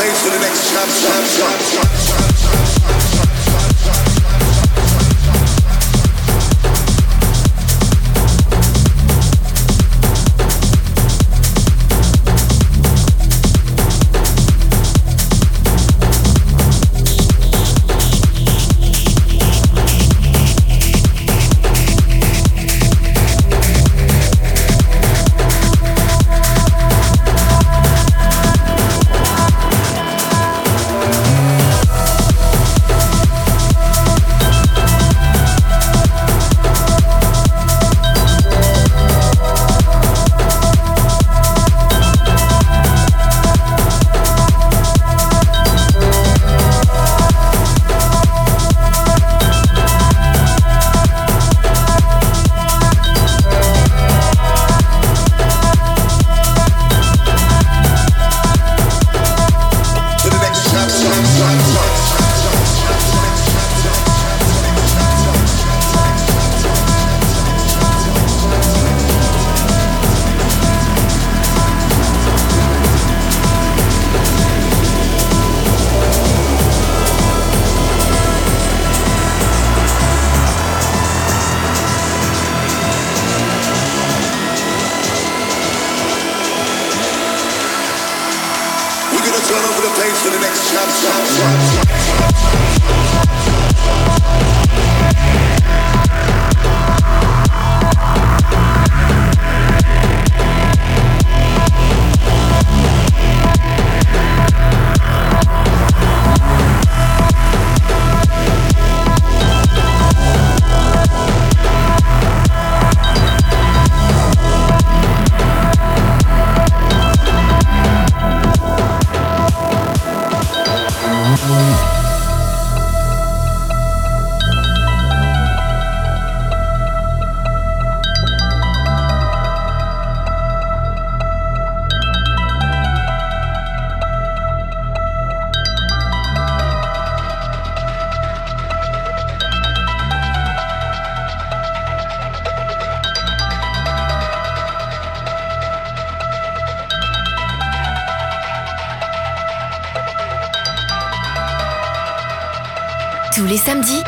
place for the next chop, chop, chop, chop, chop.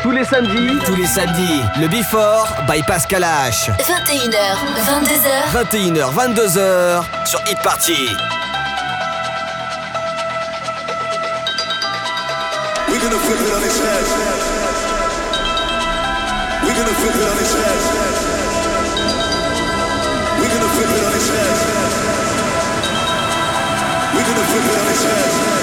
Tous les samedis Tous les samedis, le Before by Pascal H. 21h, 22h. 21h, 22h sur Hit Party. We're gonna flip it on his head. We're gonna flip it on his head. We're gonna flip it on his head. We're gonna flip it on his head.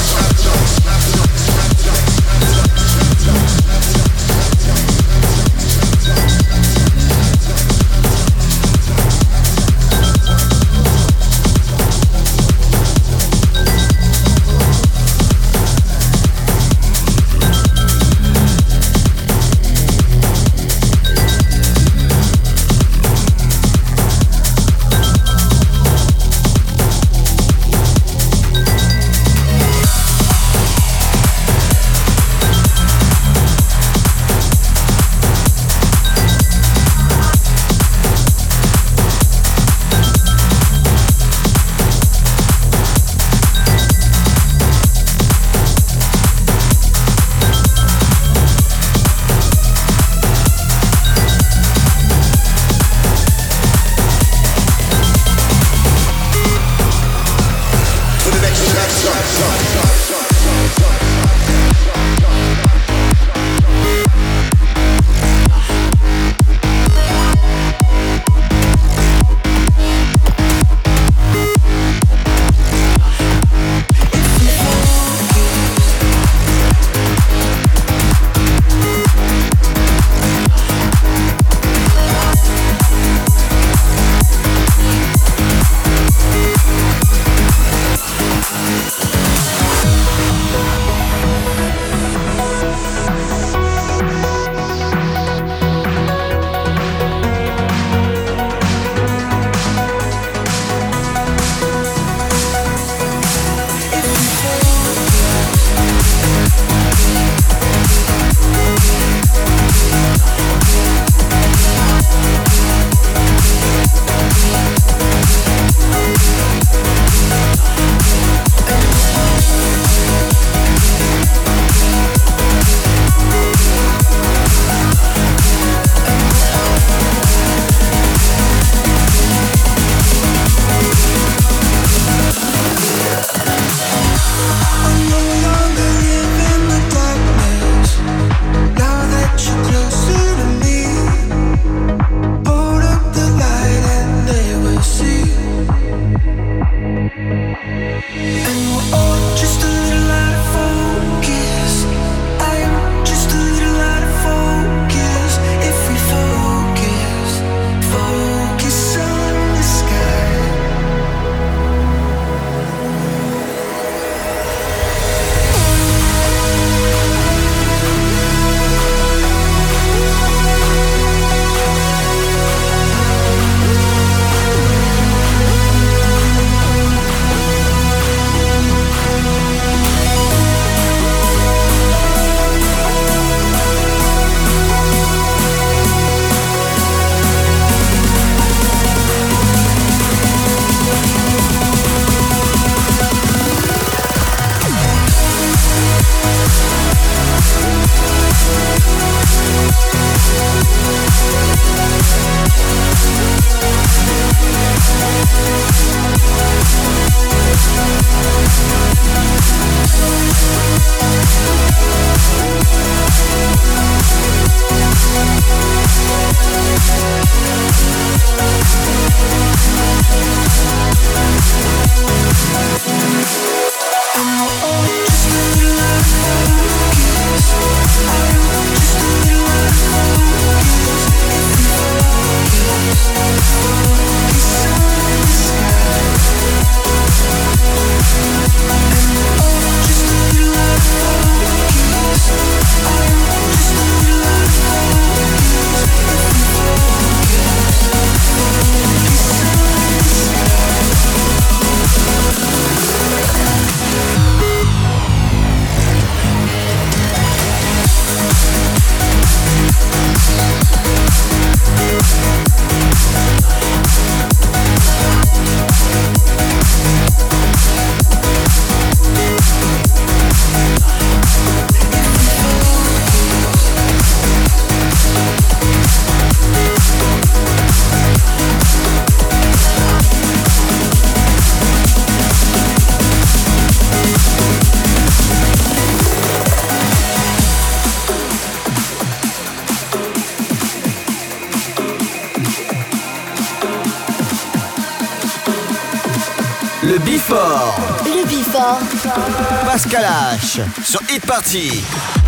Sur Hit Party.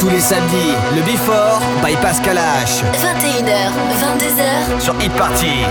Tous les samedis, le Before by Pascal H. 21h, 22h sur Hit Party.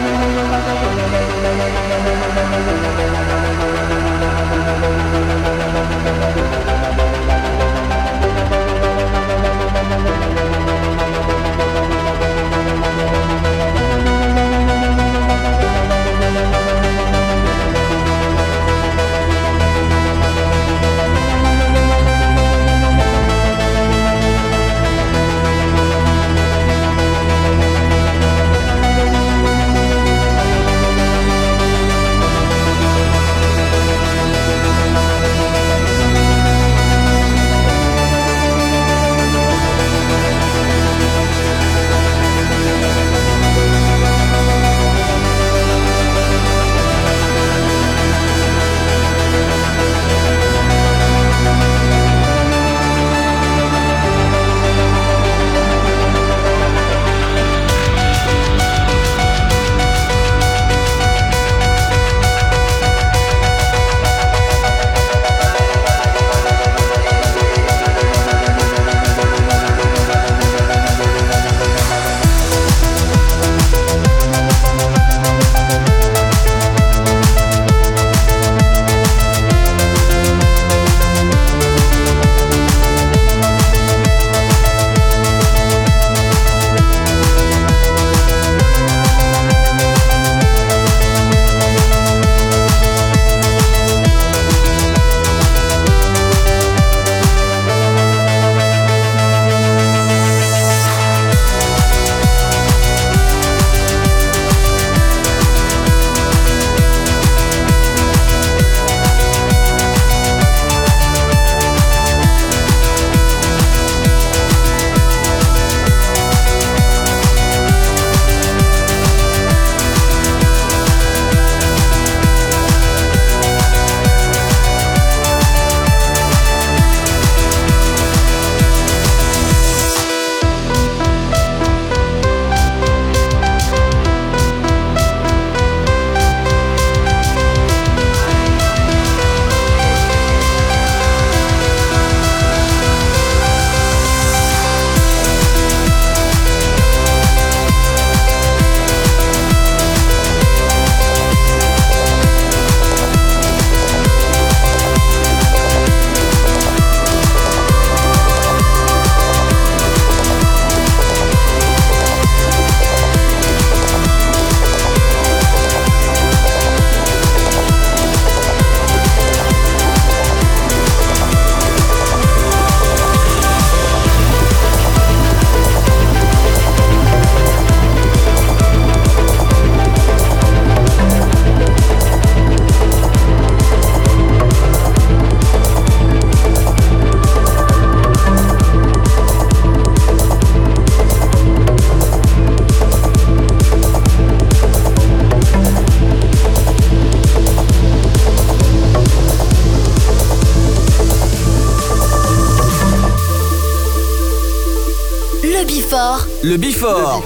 Le Bifort.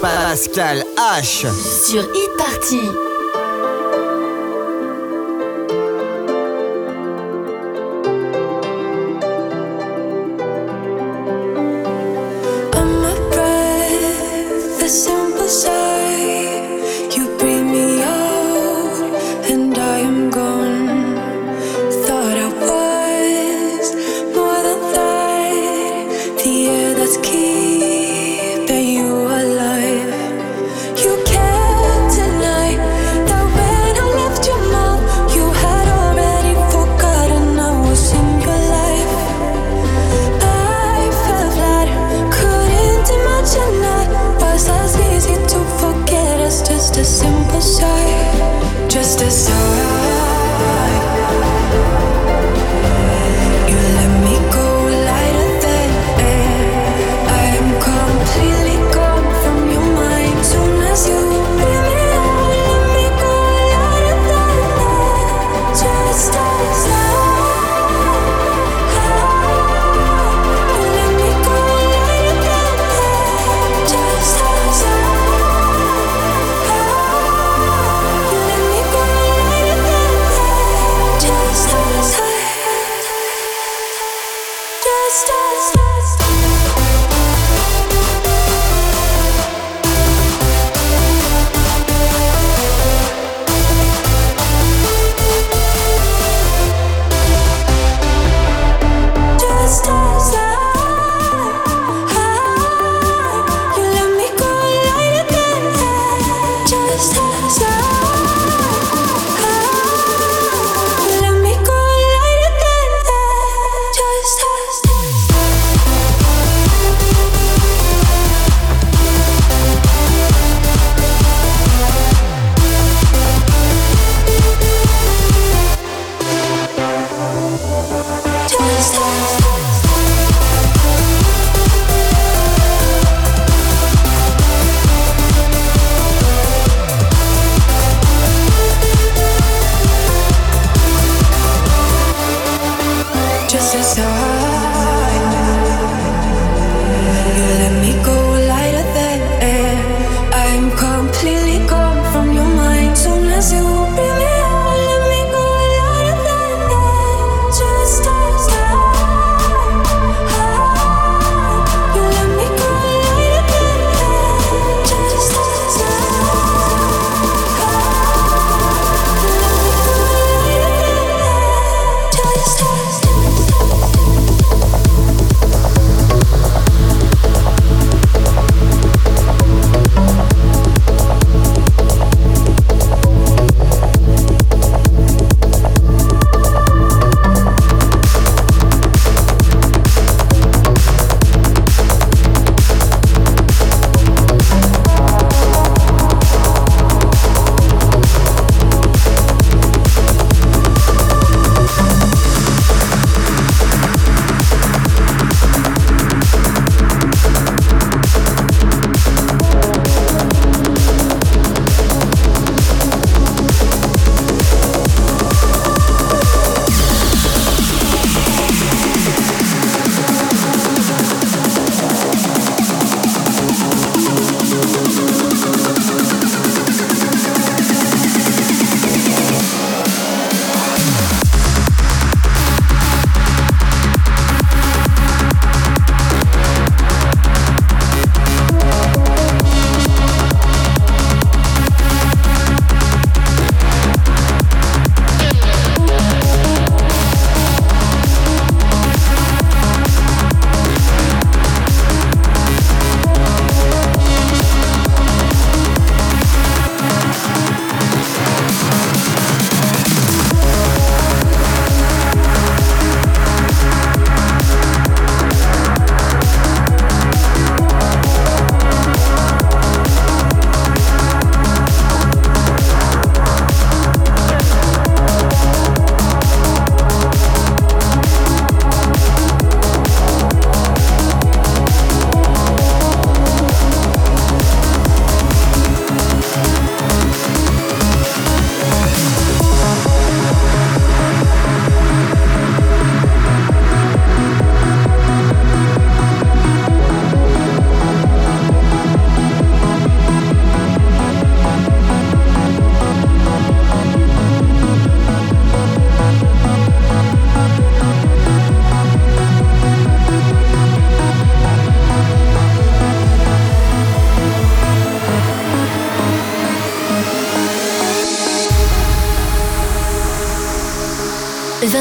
Pascal H. Sur Hit